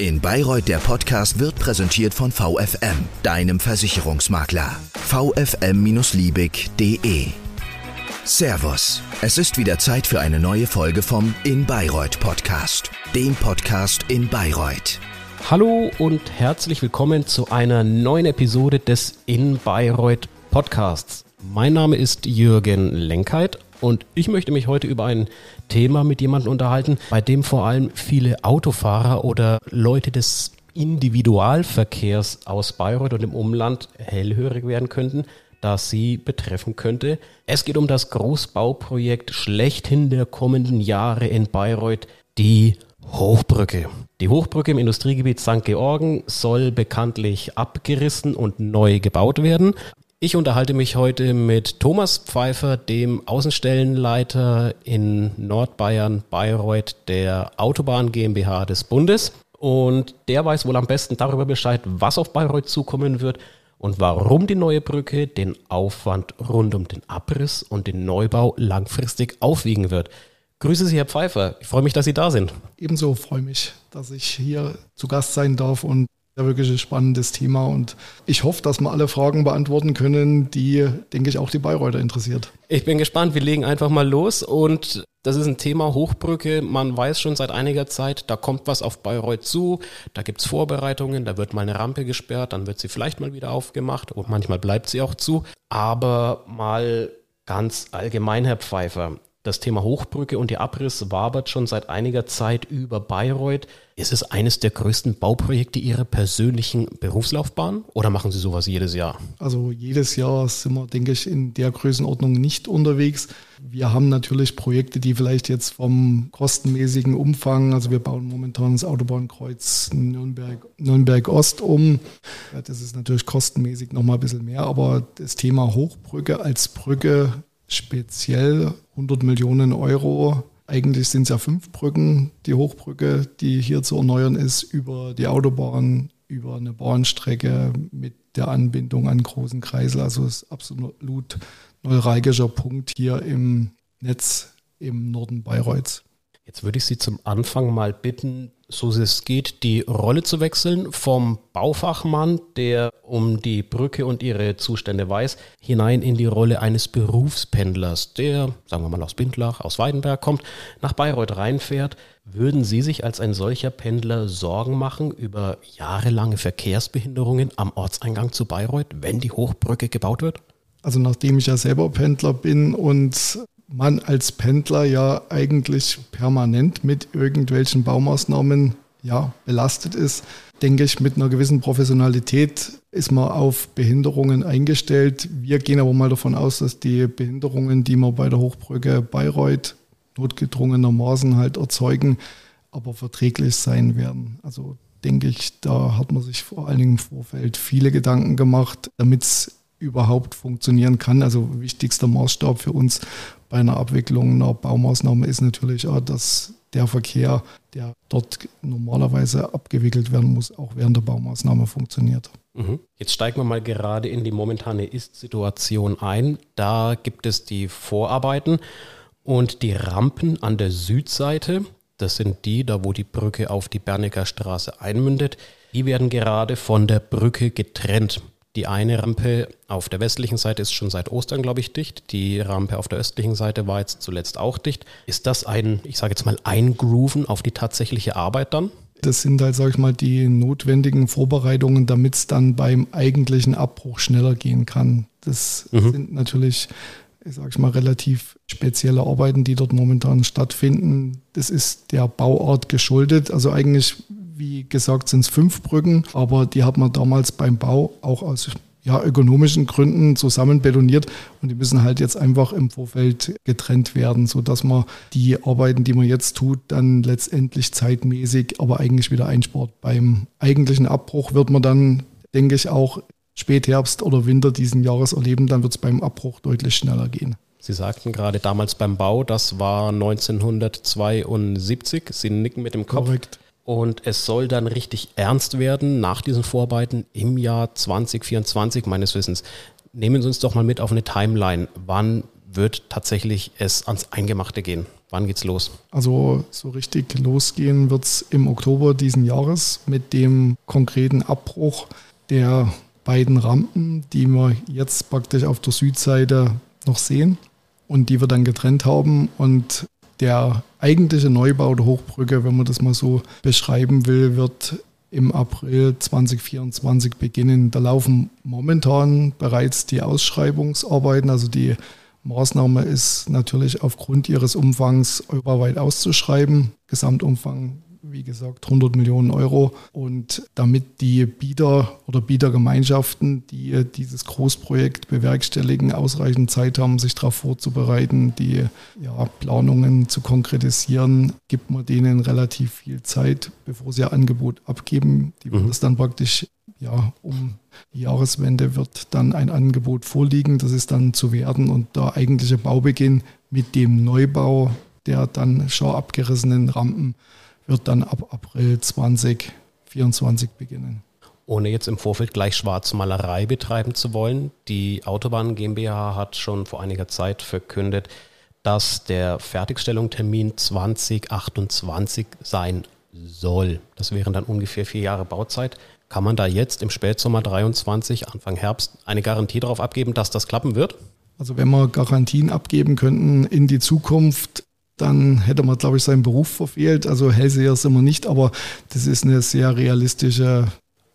In Bayreuth der Podcast wird präsentiert von VFM, deinem Versicherungsmakler. vfm-liebig.de Servus, es ist wieder Zeit für eine neue Folge vom In Bayreuth Podcast, dem Podcast in Bayreuth. Hallo und herzlich willkommen zu einer neuen Episode des In Bayreuth Podcasts. Mein Name ist Jürgen Lenkheit und ich möchte mich heute über ein Thema mit jemandem unterhalten, bei dem vor allem viele Autofahrer oder Leute des Individualverkehrs aus Bayreuth und im Umland hellhörig werden könnten, das sie betreffen könnte. Es geht um das Großbauprojekt schlechthin der kommenden Jahre in Bayreuth, die Hochbrücke. Die Hochbrücke im Industriegebiet St. Georgen soll bekanntlich abgerissen und neu gebaut werden. Ich unterhalte mich heute mit Thomas Pfeiffer, dem Außenstellenleiter in Nordbayern, Bayreuth, der Autobahn GmbH des Bundes. Und der weiß wohl am besten darüber Bescheid, was auf Bayreuth zukommen wird und warum die neue Brücke den Aufwand rund um den Abriss und den Neubau langfristig aufwiegen wird. Grüße Sie, Herr Pfeiffer. Ich freue mich, dass Sie da sind. Ebenso freue mich, dass ich hier zu Gast sein darf und ja wirklich ein spannendes Thema und ich hoffe, dass wir alle Fragen beantworten können, die, denke ich, auch die Bayreuther interessiert. Ich bin gespannt, wir legen einfach mal los und das ist ein Thema Hochbrücke. Man weiß schon seit einiger Zeit, da kommt was auf Bayreuth zu, da gibt es Vorbereitungen, da wird mal eine Rampe gesperrt, dann wird sie vielleicht mal wieder aufgemacht und manchmal bleibt sie auch zu. Aber mal ganz allgemein, Herr Pfeiffer, das Thema Hochbrücke und die Abriss wabert schon seit einiger Zeit über Bayreuth. Ist es eines der größten Bauprojekte Ihrer persönlichen Berufslaufbahn oder machen Sie sowas jedes Jahr? Also jedes Jahr sind wir, denke ich, in der Größenordnung nicht unterwegs. Wir haben natürlich Projekte, die vielleicht jetzt vom kostenmäßigen Umfang, also wir bauen momentan das Autobahnkreuz Nürnberg, Nürnberg Ost um. Das ist natürlich kostenmäßig nochmal ein bisschen mehr, aber das Thema Hochbrücke als Brücke speziell 100 Millionen Euro. Eigentlich sind es ja fünf Brücken, die Hochbrücke, die hier zu erneuern ist, über die Autobahn, über eine Bahnstrecke mit der Anbindung an großen Kreisel. Also ist absolut neuralgischer Punkt hier im Netz im Norden Bayreuths. Jetzt würde ich Sie zum Anfang mal bitten, so es geht, die Rolle zu wechseln vom Baufachmann, der um die Brücke und ihre Zustände weiß, hinein in die Rolle eines Berufspendlers, der, sagen wir mal aus Bindlach, aus Weidenberg kommt, nach Bayreuth reinfährt. Würden Sie sich als ein solcher Pendler Sorgen machen über jahrelange Verkehrsbehinderungen am Ortseingang zu Bayreuth, wenn die Hochbrücke gebaut wird? Also nachdem ich ja selber Pendler bin und man als Pendler ja eigentlich permanent mit irgendwelchen Baumaßnahmen ja, belastet ist, denke ich, mit einer gewissen Professionalität ist man auf Behinderungen eingestellt. Wir gehen aber mal davon aus, dass die Behinderungen, die wir bei der Hochbrücke Bayreuth notgedrungenermaßen halt erzeugen, aber verträglich sein werden. Also denke ich, da hat man sich vor allen Dingen im Vorfeld viele Gedanken gemacht, damit es überhaupt funktionieren kann. Also wichtigster Maßstab für uns bei einer Abwicklung einer Baumaßnahme ist natürlich auch, dass der Verkehr, der dort normalerweise abgewickelt werden muss, auch während der Baumaßnahme funktioniert. Mhm. Jetzt steigen wir mal gerade in die momentane Ist-Situation ein. Da gibt es die Vorarbeiten und die Rampen an der Südseite. Das sind die, da wo die Brücke auf die Bernecker Straße einmündet. Die werden gerade von der Brücke getrennt. Die eine Rampe auf der westlichen Seite ist schon seit Ostern, glaube ich, dicht. Die Rampe auf der östlichen Seite war jetzt zuletzt auch dicht. Ist das ein, ich sage jetzt mal, Eingrooven auf die tatsächliche Arbeit dann? Das sind halt, sage ich mal, die notwendigen Vorbereitungen, damit es dann beim eigentlichen Abbruch schneller gehen kann. Das mhm. sind natürlich, ich sage ich mal, relativ spezielle Arbeiten, die dort momentan stattfinden. Das ist der Bauart geschuldet. Also eigentlich wie gesagt, sind es fünf Brücken, aber die hat man damals beim Bau auch aus ja, ökonomischen Gründen zusammen betoniert und die müssen halt jetzt einfach im Vorfeld getrennt werden, sodass man die Arbeiten, die man jetzt tut, dann letztendlich zeitmäßig, aber eigentlich wieder einspart. Beim eigentlichen Abbruch wird man dann, denke ich, auch Spätherbst oder Winter diesen Jahres erleben, dann wird es beim Abbruch deutlich schneller gehen. Sie sagten gerade damals beim Bau, das war 1972. Sie nicken mit dem Kopf. Korrekt. Und es soll dann richtig ernst werden nach diesen Vorarbeiten im Jahr 2024 meines Wissens. Nehmen Sie uns doch mal mit auf eine Timeline. Wann wird tatsächlich es ans Eingemachte gehen? Wann geht's los? Also so richtig losgehen wird es im Oktober diesen Jahres mit dem konkreten Abbruch der beiden Rampen, die wir jetzt praktisch auf der Südseite noch sehen und die wir dann getrennt haben. Und der eigentliche Neubau der Hochbrücke, wenn man das mal so beschreiben will, wird im April 2024 beginnen. Da laufen momentan bereits die Ausschreibungsarbeiten, also die Maßnahme ist natürlich aufgrund ihres Umfangs europaweit auszuschreiben. Gesamtumfang, wie gesagt, 100 Millionen Euro. Und damit die Bieter oder Bietergemeinschaften, die dieses Großprojekt bewerkstelligen, ausreichend Zeit haben, sich darauf vorzubereiten, die ja, Planungen zu konkretisieren, gibt man denen relativ viel Zeit, bevor sie ihr Angebot abgeben. Die wird mhm. es dann praktisch ja, um die Jahreswende wird dann ein Angebot vorliegen. Das ist dann zu werden und der eigentliche Baubeginn mit dem Neubau der dann schon abgerissenen Rampen wird dann ab April 2024 beginnen. Ohne jetzt im Vorfeld gleich Schwarzmalerei betreiben zu wollen, die Autobahn GmbH hat schon vor einiger Zeit verkündet, dass der Fertigstellungstermin 2028 sein soll. Das wären dann ungefähr vier Jahre Bauzeit. Kann man da jetzt im Spätsommer 23, Anfang Herbst eine Garantie darauf abgeben, dass das klappen wird? Also wenn wir Garantien abgeben könnten in die Zukunft, dann hätte man, glaube ich, seinen Beruf verfehlt. Also Hellseher sind wir nicht, aber das ist eine sehr realistische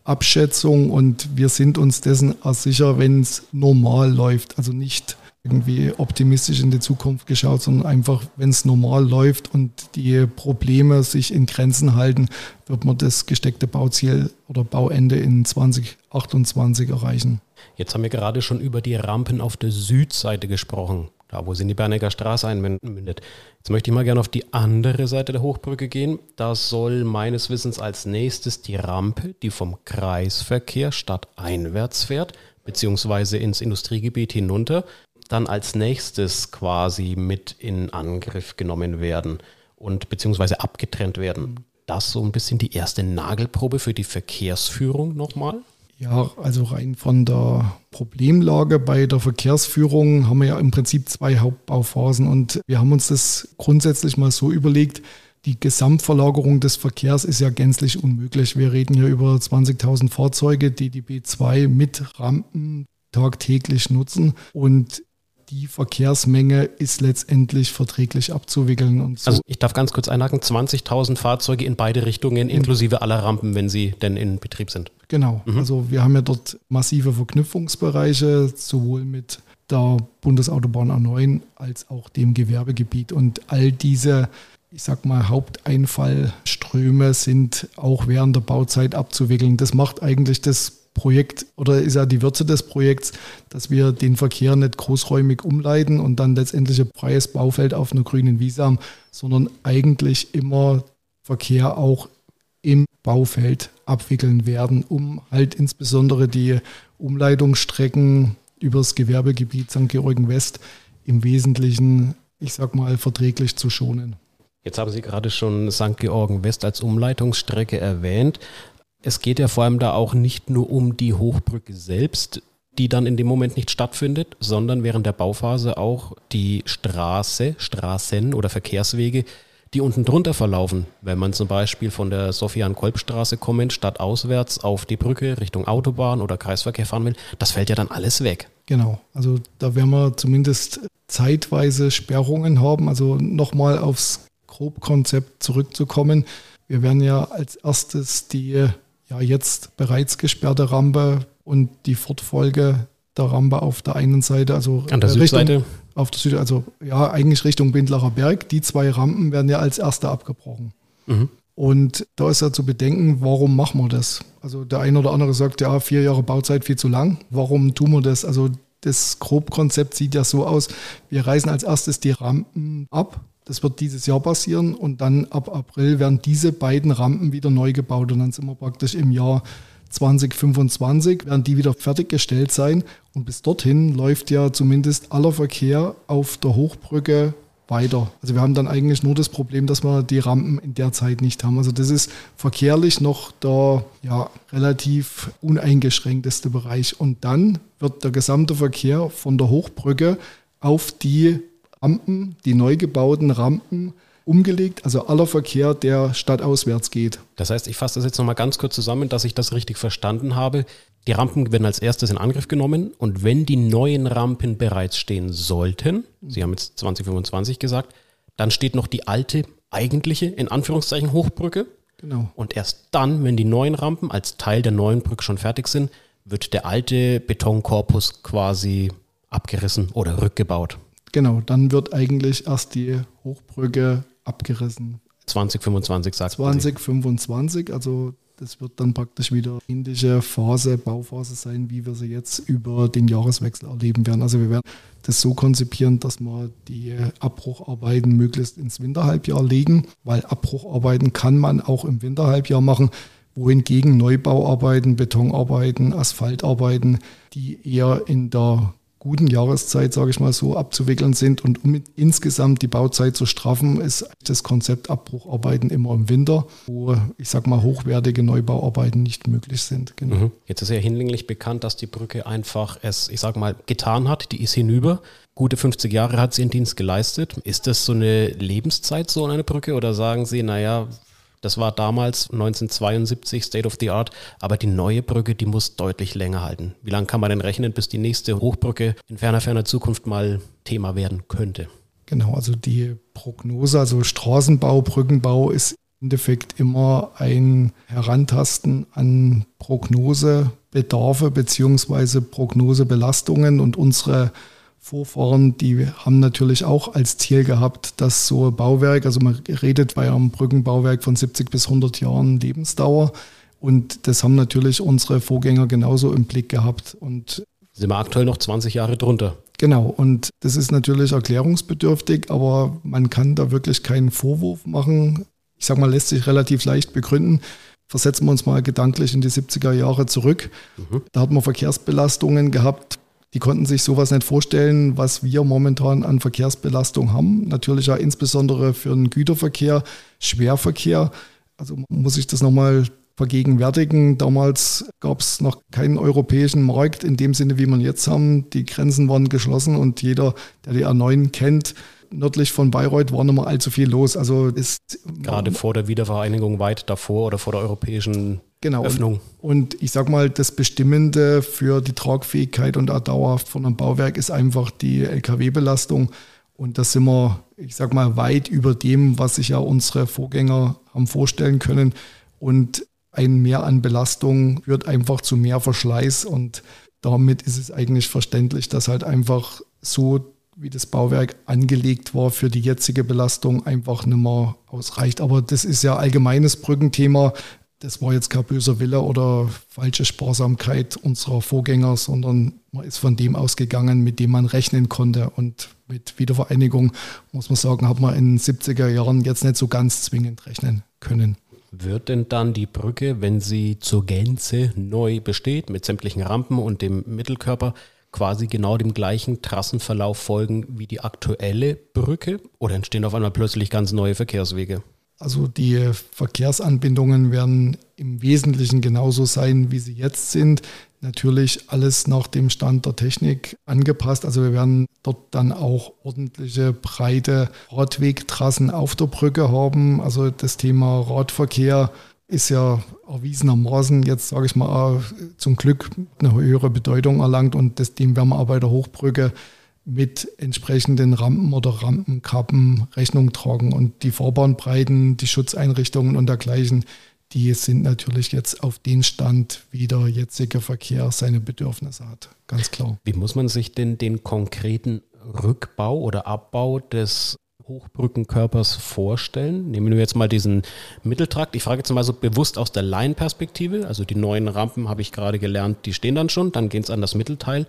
Abschätzung und wir sind uns dessen auch sicher, wenn es normal läuft. Also nicht irgendwie optimistisch in die Zukunft geschaut, sondern einfach, wenn es normal läuft und die Probleme sich in Grenzen halten, wird man das gesteckte Bauziel oder Bauende in 2028 erreichen. Jetzt haben wir gerade schon über die Rampen auf der Südseite gesprochen, da wo sie in die Bernecker Straße einmündet. Jetzt möchte ich mal gerne auf die andere Seite der Hochbrücke gehen. Da soll meines Wissens als nächstes die Rampe, die vom Kreisverkehr stadteinwärts fährt, beziehungsweise ins Industriegebiet hinunter, dann als nächstes quasi mit in Angriff genommen werden und beziehungsweise abgetrennt werden. Das so ein bisschen die erste Nagelprobe für die Verkehrsführung nochmal? Ja, also rein von der Problemlage bei der Verkehrsführung haben wir ja im Prinzip zwei Hauptbauphasen und wir haben uns das grundsätzlich mal so überlegt, die Gesamtverlagerung des Verkehrs ist ja gänzlich unmöglich. Wir reden hier über 20.000 Fahrzeuge, die die B2 mit Rampen tagtäglich nutzen und die Verkehrsmenge ist letztendlich verträglich abzuwickeln. Und so. Also ich darf ganz kurz einhaken, 20.000 Fahrzeuge in beide Richtungen, inklusive aller Rampen, wenn sie denn in Betrieb sind. Genau, mhm. also wir haben ja dort massive Verknüpfungsbereiche, sowohl mit der Bundesautobahn A9 als auch dem Gewerbegebiet. Und all diese, ich sag mal, Haupteinfallströme sind auch während der Bauzeit abzuwickeln. Das macht eigentlich das Projekt oder ist ja die Würze des Projekts, dass wir den Verkehr nicht großräumig umleiten und dann letztendlich ein freies Baufeld auf einer grünen Wiese haben, sondern eigentlich immer Verkehr auch Baufeld abwickeln werden, um halt insbesondere die Umleitungsstrecken übers Gewerbegebiet St. Georgen West im Wesentlichen, ich sag mal, verträglich zu schonen. Jetzt haben Sie gerade schon St. Georgen West als Umleitungsstrecke erwähnt. Es geht ja vor allem da auch nicht nur um die Hochbrücke selbst, die dann in dem Moment nicht stattfindet, sondern während der Bauphase auch die Straße, Straßen oder Verkehrswege, die unten drunter verlaufen. Wenn man zum Beispiel von der Sofian-Kolb-Straße kommend stadtauswärts auf die Brücke Richtung Autobahn oder Kreisverkehr fahren will, das fällt ja dann alles weg. Genau, also da werden wir zumindest zeitweise Sperrungen haben. Also nochmal aufs Grobkonzept zurückzukommen. Wir werden ja als erstes die ja jetzt bereits gesperrte Rampe und die Fortfolge der Rampe auf der einen Seite, also an der Richtung, Südseite. Auf der Süd, also ja, eigentlich Richtung Bindlacher Berg. Die zwei Rampen werden ja als erste abgebrochen. Mhm. Und da ist ja zu bedenken, warum machen wir das? Also der eine oder andere sagt, ja, vier Jahre Bauzeit viel zu lang. Warum tun wir das? Also das Grobkonzept sieht ja so aus, wir reißen als erstes die Rampen ab, das wird dieses Jahr passieren und dann ab April werden diese beiden Rampen wieder neu gebaut und dann sind wir praktisch im Jahr 2025, werden die wieder fertiggestellt sein und bis dorthin läuft ja zumindest aller Verkehr auf der Hochbrücke weiter. Also wir haben dann eigentlich nur das Problem, dass wir die Rampen in der Zeit nicht haben. Also das ist verkehrlich noch der ja, relativ uneingeschränkteste Bereich. Und dann wird der gesamte Verkehr von der Hochbrücke auf die Rampen, die neu gebauten Rampen umgelegt, also aller Verkehr, der stadtauswärts geht. Das heißt, ich fasse das jetzt nochmal ganz kurz zusammen, dass ich das richtig verstanden habe. Die Rampen werden als erstes in Angriff genommen und wenn die neuen Rampen bereits stehen sollten, Sie haben jetzt 2025 gesagt, dann steht noch die alte, eigentliche, in Anführungszeichen, Hochbrücke. Genau. Und erst dann, wenn die neuen Rampen als Teil der neuen Brücke schon fertig sind, wird der alte Betonkorpus quasi abgerissen oder rückgebaut. Genau, dann wird eigentlich erst die Hochbrücke abgerissen. 2025 sagt 2025, also das wird dann praktisch wieder ähnliche Phase, Bauphase sein, wie wir sie jetzt über den Jahreswechsel erleben werden. Also wir werden das so konzipieren, dass wir die Abbrucharbeiten möglichst ins Winterhalbjahr legen, weil Abbrucharbeiten kann man auch im Winterhalbjahr machen, wohingegen Neubauarbeiten, Betonarbeiten, Asphaltarbeiten, die eher in der guten Jahreszeit, sage ich mal so, abzuwickeln sind. Und um insgesamt die Bauzeit zu straffen, ist das Konzept Abbrucharbeiten immer im Winter, wo ich sage mal hochwertige Neubauarbeiten nicht möglich sind. Genau. Mhm. Jetzt ist ja hinlänglich bekannt, dass die Brücke einfach es, ich sage mal, getan hat. Die ist hinüber. Gute 50 Jahre hat sie ihren Dienst geleistet. Ist das so eine Lebenszeit, so eine Brücke? Oder sagen Sie, naja, das war damals 1972 State of the Art, aber die neue Brücke, die muss deutlich länger halten. Wie lange kann man denn rechnen, bis die nächste Hochbrücke in ferner, ferner Zukunft mal Thema werden könnte? Genau, also die Prognose, also Straßenbau, Brückenbau ist im Endeffekt immer ein Herantasten an Prognosebedarfe beziehungsweise Prognosebelastungen und unsere Vorfahren, die haben natürlich auch als Ziel gehabt, dass so ein Bauwerk, also man redet bei einem Brückenbauwerk von 70 bis 100 Jahren Lebensdauer und das haben natürlich unsere Vorgänger genauso im Blick gehabt. Und sind wir aktuell noch 20 Jahre drunter. Genau, und das ist natürlich erklärungsbedürftig, aber man kann da wirklich keinen Vorwurf machen. Ich sage mal, lässt sich relativ leicht begründen. Versetzen wir uns mal gedanklich in die 70er Jahre zurück. Mhm. Da hat man Verkehrsbelastungen gehabt, die konnten sich sowas nicht vorstellen, was wir momentan an Verkehrsbelastung haben. Natürlich ja insbesondere für den Güterverkehr, Schwerverkehr. Also muss ich das nochmal vergegenwärtigen. Damals gab es noch keinen europäischen Markt in dem Sinne, wie man jetzt haben. Die Grenzen waren geschlossen und jeder, der die A9 kennt, nördlich von Bayreuth war mehr allzu viel los. Also ist gerade vor der Wiedervereinigung weit davor oder vor der europäischen genau. Öffnung. Und, und ich sag mal, das Bestimmende für die Tragfähigkeit und Dauer von einem Bauwerk ist einfach die LKW-Belastung. Und da sind wir, ich sag mal, weit über dem, was sich ja unsere Vorgänger haben vorstellen können. Und ein Mehr an Belastung führt einfach zu mehr Verschleiß. Und damit ist es eigentlich verständlich, dass halt einfach so wie das Bauwerk angelegt war für die jetzige Belastung, einfach nicht mehr ausreicht. Aber das ist ja allgemeines Brückenthema. Das war jetzt kein böser Wille oder falsche Sparsamkeit unserer Vorgänger, sondern man ist von dem ausgegangen, mit dem man rechnen konnte. Und mit Wiedervereinigung, muss man sagen, hat man in den 70er Jahren jetzt nicht so ganz zwingend rechnen können. Wird denn dann die Brücke, wenn sie zur Gänze neu besteht, mit sämtlichen Rampen und dem Mittelkörper, quasi genau dem gleichen Trassenverlauf folgen wie die aktuelle Brücke oder entstehen auf einmal plötzlich ganz neue Verkehrswege? Also die Verkehrsanbindungen werden im Wesentlichen genauso sein, wie sie jetzt sind. Natürlich alles nach dem Stand der Technik angepasst. Also wir werden dort dann auch ordentliche breite Radwegtrassen auf der Brücke haben. Also das Thema Radverkehr ist ja erwiesenermaßen jetzt, sage ich mal, zum Glück eine höhere Bedeutung erlangt und das, dem werden wir auch bei der Hochbrücke mit entsprechenden Rampen oder Rampenkappen Rechnung tragen. Und die Fahrbahnbreiten, die Schutzeinrichtungen und dergleichen, die sind natürlich jetzt auf den Stand, wie der jetzige Verkehr seine Bedürfnisse hat. Ganz klar. Wie muss man sich denn den konkreten Rückbau oder Abbau des Hochbrückenkörpers vorstellen? Nehmen wir jetzt mal diesen Mitteltrakt. Ich frage jetzt mal so bewusst aus der Laienperspektive. Also die neuen Rampen habe ich gerade gelernt, die stehen dann schon. Dann geht es an das Mittelteil.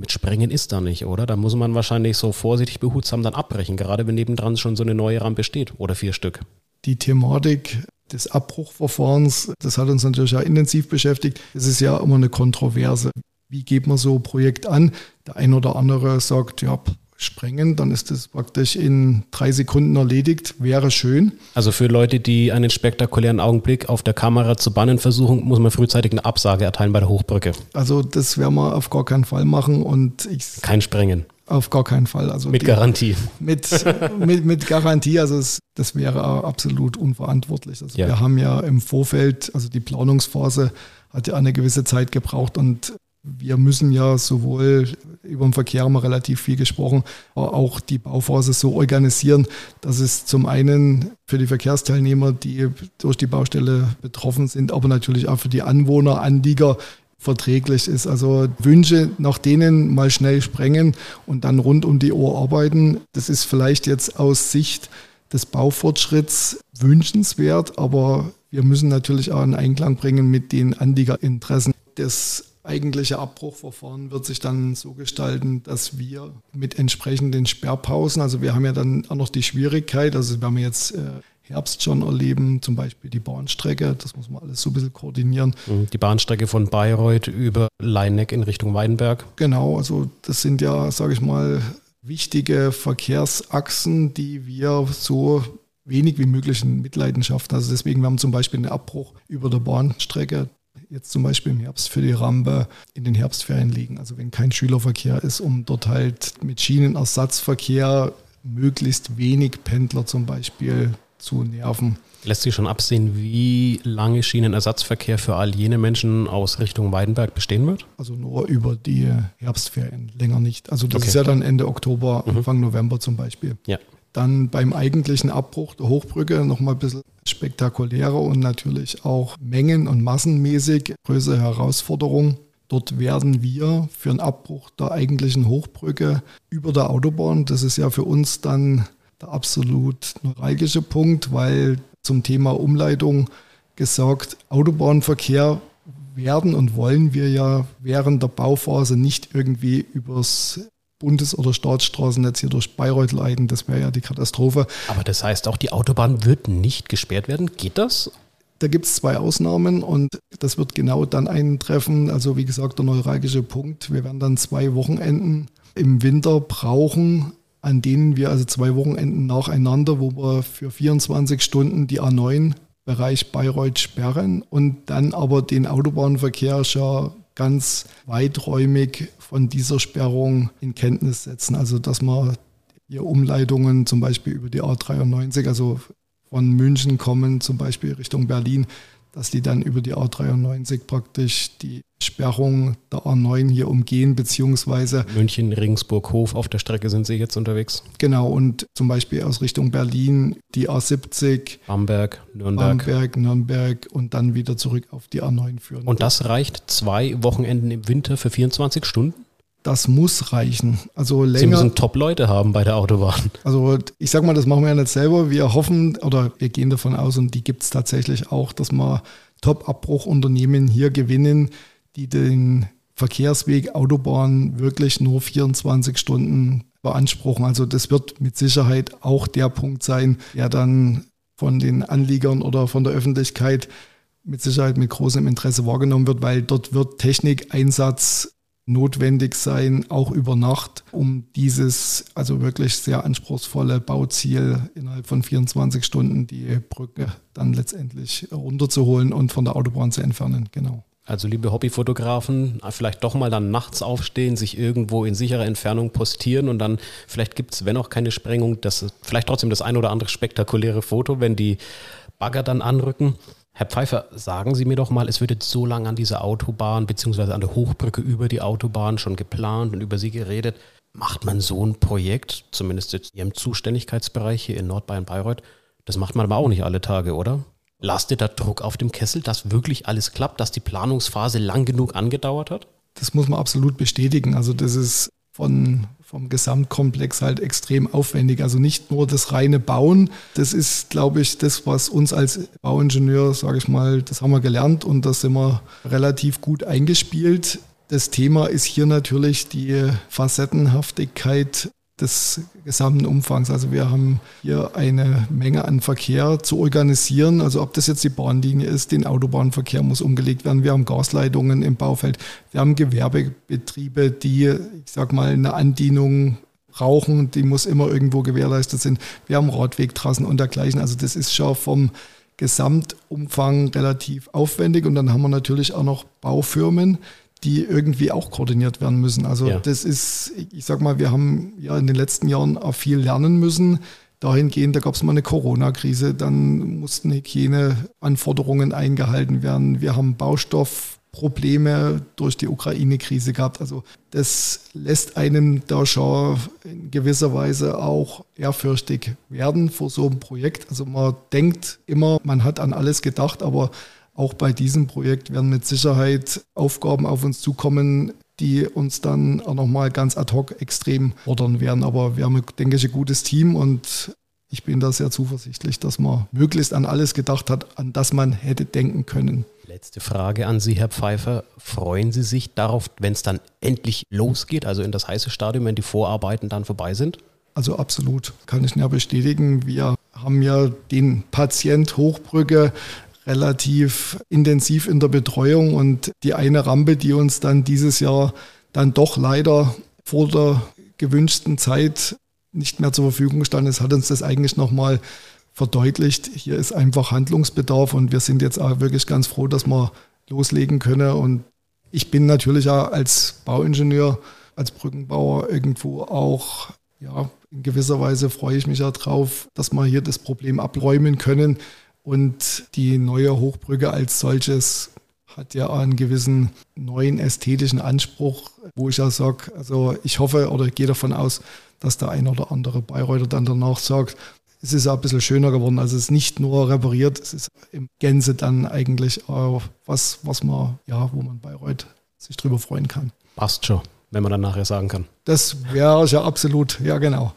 Mit Springen ist da nicht, oder? Da muss man wahrscheinlich so vorsichtig behutsam dann abbrechen, gerade wenn nebendran schon so eine neue Rampe steht oder vier Stück. Die Thematik des Abbruchverfahrens, das hat uns natürlich auch intensiv beschäftigt. Es ist ja immer eine Kontroverse. Wie geht man so ein Projekt an? Der ein oder andere sagt, ja, sprengen, dann ist das praktisch in drei Sekunden erledigt. Wäre schön. Also für Leute, die einen spektakulären Augenblick auf der Kamera zu bannen versuchen, muss man frühzeitig eine Absage erteilen bei der Hochbrücke. Also das werden wir auf gar keinen Fall machen und ich kein Sprengen. Auf gar keinen Fall. Also mit die, Garantie. Mit, mit, mit Garantie, also es, das wäre absolut unverantwortlich. Also Ja. wir haben ja im Vorfeld, also die Planungsphase hat ja eine gewisse Zeit gebraucht und wir müssen ja sowohl über den Verkehr haben wir relativ viel gesprochen, aber auch die Bauphase so organisieren, dass es zum einen für die Verkehrsteilnehmer, die durch die Baustelle betroffen sind, aber natürlich auch für die Anwohner, Anlieger verträglich ist. Also Wünsche nach denen mal schnell sprengen und dann rund um die Uhr arbeiten, das ist vielleicht jetzt aus Sicht des Baufortschritts wünschenswert, aber wir müssen natürlich auch einen Einklang bringen mit den Anliegerinteressen. Das eigentliche Abbruchverfahren wird sich dann so gestalten, dass wir mit entsprechenden Sperrpausen, also wir haben ja dann auch noch die Schwierigkeit, also wir jetzt äh, Herbst schon erleben, zum Beispiel die Bahnstrecke, das muss man alles so ein bisschen koordinieren. Die Bahnstrecke von Bayreuth über Leineck in Richtung Weinberg. Genau, also das sind ja, sage ich mal, wichtige Verkehrsachsen, die wir so wenig wie möglich in Mitleidenschaft. Also deswegen, wir haben zum Beispiel einen Abbruch über der Bahnstrecke, jetzt zum Beispiel im Herbst für die Rampe in den Herbstferien liegen. Also wenn kein Schülerverkehr ist, um dort halt mit Schienenersatzverkehr möglichst wenig Pendler zum Beispiel zu nerven. Lässt sich schon absehen, wie lange Schienenersatzverkehr für all jene Menschen aus Richtung Weidenberg bestehen wird? Also nur über die Herbstferien, länger nicht. Also das Okay. ist ja dann Ende Oktober, Anfang November zum Beispiel. Ja. Dann beim eigentlichen Abbruch der Hochbrücke nochmal ein bisschen spektakulärer und natürlich auch mengen- und massenmäßig größere Herausforderung. Dort werden wir für einen Abbruch der eigentlichen Hochbrücke über der Autobahn, das ist ja für uns dann der absolut neuralgische Punkt, weil zum Thema Umleitung gesagt, Autobahnverkehr werden und wollen wir ja während der Bauphase nicht irgendwie übers Bundes- oder Staatsstraßennetz hier durch Bayreuth leiten. Das wäre ja die Katastrophe. Aber das heißt, auch die Autobahn wird nicht gesperrt werden. Geht das? Da gibt es zwei Ausnahmen und das wird genau dann eintreffen. Also wie gesagt, der neuralgische Punkt. Wir werden dann zwei Wochenenden im Winter brauchen, an denen wir also zwei Wochenenden nacheinander, wo wir für 24 Stunden die A9 Bereich Bayreuth sperren und dann aber den Autobahnverkehr schon ganz weiträumig von dieser Sperrung in Kenntnis setzen. Also dass man hier Umleitungen zum Beispiel über die A93, also von München kommen, zum Beispiel Richtung Berlin, dass die dann über die A93 praktisch die Sperrung der A9 hier umgehen, beziehungsweise München, Regensburg, Hof, auf der Strecke sind sie jetzt unterwegs. genau und zum Beispiel aus Richtung Berlin die A70, Bamberg, Nürnberg. Bamberg, Nürnberg und dann wieder zurück auf die A9 führen. Und das reicht zwei Wochenenden im Winter für 24 Stunden? Das muss reichen. Also Sie länger. müssen Top-Leute haben bei der Autobahn. Also ich sag mal, das machen wir ja nicht selber. Wir hoffen oder wir gehen davon aus und die gibt es tatsächlich auch, dass wir Top-Abbruchunternehmen hier gewinnen, die den Verkehrsweg Autobahn wirklich nur 24 Stunden beanspruchen. Also das wird mit Sicherheit auch der Punkt sein, der dann von den Anliegern oder von der Öffentlichkeit mit Sicherheit mit großem Interesse wahrgenommen wird, weil dort wird Technikeinsatz notwendig sein, auch über Nacht, um dieses also wirklich sehr anspruchsvolle Bauziel innerhalb von 24 Stunden die Brücke dann letztendlich runterzuholen und von der Autobahn zu entfernen. Genau. Also liebe Hobbyfotografen, vielleicht doch mal dann nachts aufstehen, sich irgendwo in sicherer Entfernung postieren und dann vielleicht gibt es, wenn auch keine Sprengung, das vielleicht trotzdem das ein oder andere spektakuläre Foto, wenn die Bagger dann anrücken. Herr Pfeiffer, sagen Sie mir doch mal, es wird jetzt so lange an dieser Autobahn beziehungsweise an der Hochbrücke über die Autobahn schon geplant und über sie geredet. Macht man so ein Projekt, zumindest jetzt in Ihrem Zuständigkeitsbereich hier in Nordbayern-Bayreuth, das macht man aber auch nicht alle Tage, oder? Lastet da Druck auf dem Kessel, dass wirklich alles klappt, dass die Planungsphase lang genug angedauert hat? Das muss man absolut bestätigen. Also das ist von, vom Gesamtkomplex halt extrem aufwendig. Also nicht nur das reine Bauen, das ist, glaube ich, das, was uns als Bauingenieur, sage ich mal, das haben wir gelernt und das sind wir relativ gut eingespielt. Das Thema ist hier natürlich die Facettenhaftigkeit des gesamten Umfangs. Also wir haben hier eine Menge an Verkehr zu organisieren. Also ob das jetzt die Bahnlinie ist, den Autobahnverkehr muss umgelegt werden. Wir haben Gasleitungen im Baufeld. Wir haben Gewerbebetriebe, die, ich sag mal, eine Andienung brauchen. Die muss immer irgendwo gewährleistet sein. Wir haben Radwegtrassen und dergleichen. Also das ist schon vom Gesamtumfang relativ aufwendig. Und dann haben wir natürlich auch noch Baufirmen, die irgendwie auch koordiniert werden müssen. Also Ja. das ist, ich sag mal, wir haben ja in den letzten Jahren auch viel lernen müssen. Dahingehend, da gab es mal eine Corona-Krise, dann mussten Hygieneanforderungen eingehalten werden. Wir haben Baustoffprobleme durch die Ukraine-Krise gehabt. Also das lässt einem da schon in gewisser Weise auch ehrfürchtig werden vor so einem Projekt. Also man denkt immer, man hat an alles gedacht, aber auch bei diesem Projekt werden mit Sicherheit Aufgaben auf uns zukommen, die uns dann auch nochmal ganz ad hoc extrem fordern werden. Aber wir haben, denke ich, ein gutes Team und ich bin da sehr zuversichtlich, dass man möglichst an alles gedacht hat, an das man hätte denken können. Letzte Frage an Sie, Herr Pfeiffer. Freuen Sie sich darauf, wenn es dann endlich losgeht, also in das heiße Stadium, wenn die Vorarbeiten dann vorbei sind? Also absolut, kann ich ja bestätigen. Wir haben ja den Patient Hochbrücke relativ intensiv in der Betreuung und die eine Rampe, die uns dann dieses Jahr dann doch leider vor der gewünschten Zeit nicht mehr zur Verfügung stand ist, hat uns das eigentlich nochmal verdeutlicht. Hier ist einfach Handlungsbedarf und wir sind jetzt auch wirklich ganz froh, dass wir loslegen können. Und ich bin natürlich auch als Bauingenieur, als Brückenbauer irgendwo auch, ja, in gewisser Weise freue ich mich ja drauf, dass wir hier das Problem abräumen können. Und die neue Hochbrücke als solches hat ja einen gewissen neuen ästhetischen Anspruch, wo ich ja sage, also ich hoffe oder gehe davon aus, dass der ein oder andere Bayreuther dann danach sagt, es ist ein bisschen schöner geworden. Also es ist nicht nur repariert, es ist im Gänze dann eigentlich auch was, was man, ja, wo man Bayreuth sich drüber freuen kann. Passt schon, wenn man dann nachher sagen kann. Das wäre ja absolut, ja genau.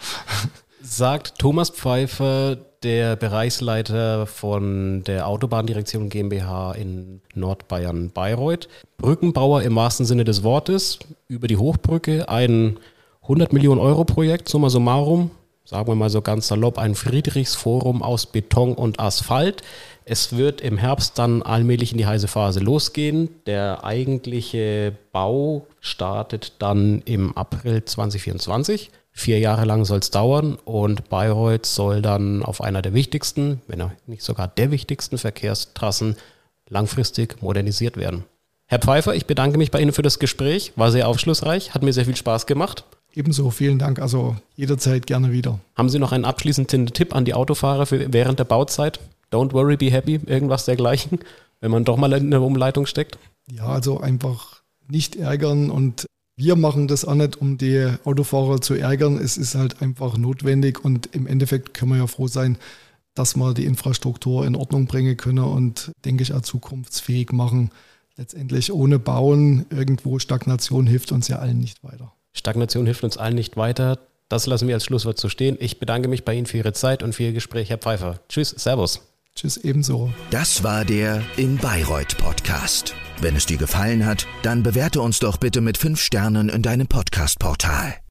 Sagt Thomas Pfeiffer, der Bereichsleiter von der Autobahndirektion GmbH in Nordbayern Bayreuth. Brückenbauer im wahrsten Sinne des Wortes über die Hochbrücke, ein 100 Millionen Euro Projekt, summa summarum, sagen wir mal so ganz salopp, ein Friedrichsforum aus Beton und Asphalt. Es wird im Herbst dann allmählich in die heiße Phase losgehen. Der eigentliche Bau startet dann im April 2024. Vier Jahre lang soll es dauern und Bayreuth soll dann auf einer der wichtigsten, wenn auch nicht sogar der wichtigsten Verkehrstrassen langfristig modernisiert werden. Herr Pfeiffer, ich bedanke mich bei Ihnen für das Gespräch. War sehr aufschlussreich, hat mir sehr viel Spaß gemacht. Ebenso, vielen Dank. Also jederzeit gerne wieder. Haben Sie noch einen abschließenden Tipp an die Autofahrer für während der Bauzeit? Don't worry, be happy, irgendwas dergleichen, wenn man doch mal in der Umleitung steckt? Ja, also einfach nicht ärgern und wir machen das auch nicht, um die Autofahrer zu ärgern. Es ist halt einfach notwendig und im Endeffekt können wir ja froh sein, dass wir die Infrastruktur in Ordnung bringen können und denke ich auch zukunftsfähig machen. Letztendlich ohne Bauen irgendwo Stagnation hilft uns ja allen nicht weiter. Stagnation hilft uns allen nicht weiter. Das lassen wir als Schlusswort so stehen. Ich bedanke mich bei Ihnen für Ihre Zeit und für Ihr Gespräch, Herr Pfeiffer. Tschüss, Servus. Tschüss, ebenso. Das war der In Bayreuth Podcast. Wenn es dir gefallen hat, dann bewerte uns doch bitte mit fünf Sternen in deinem Podcast-Portal.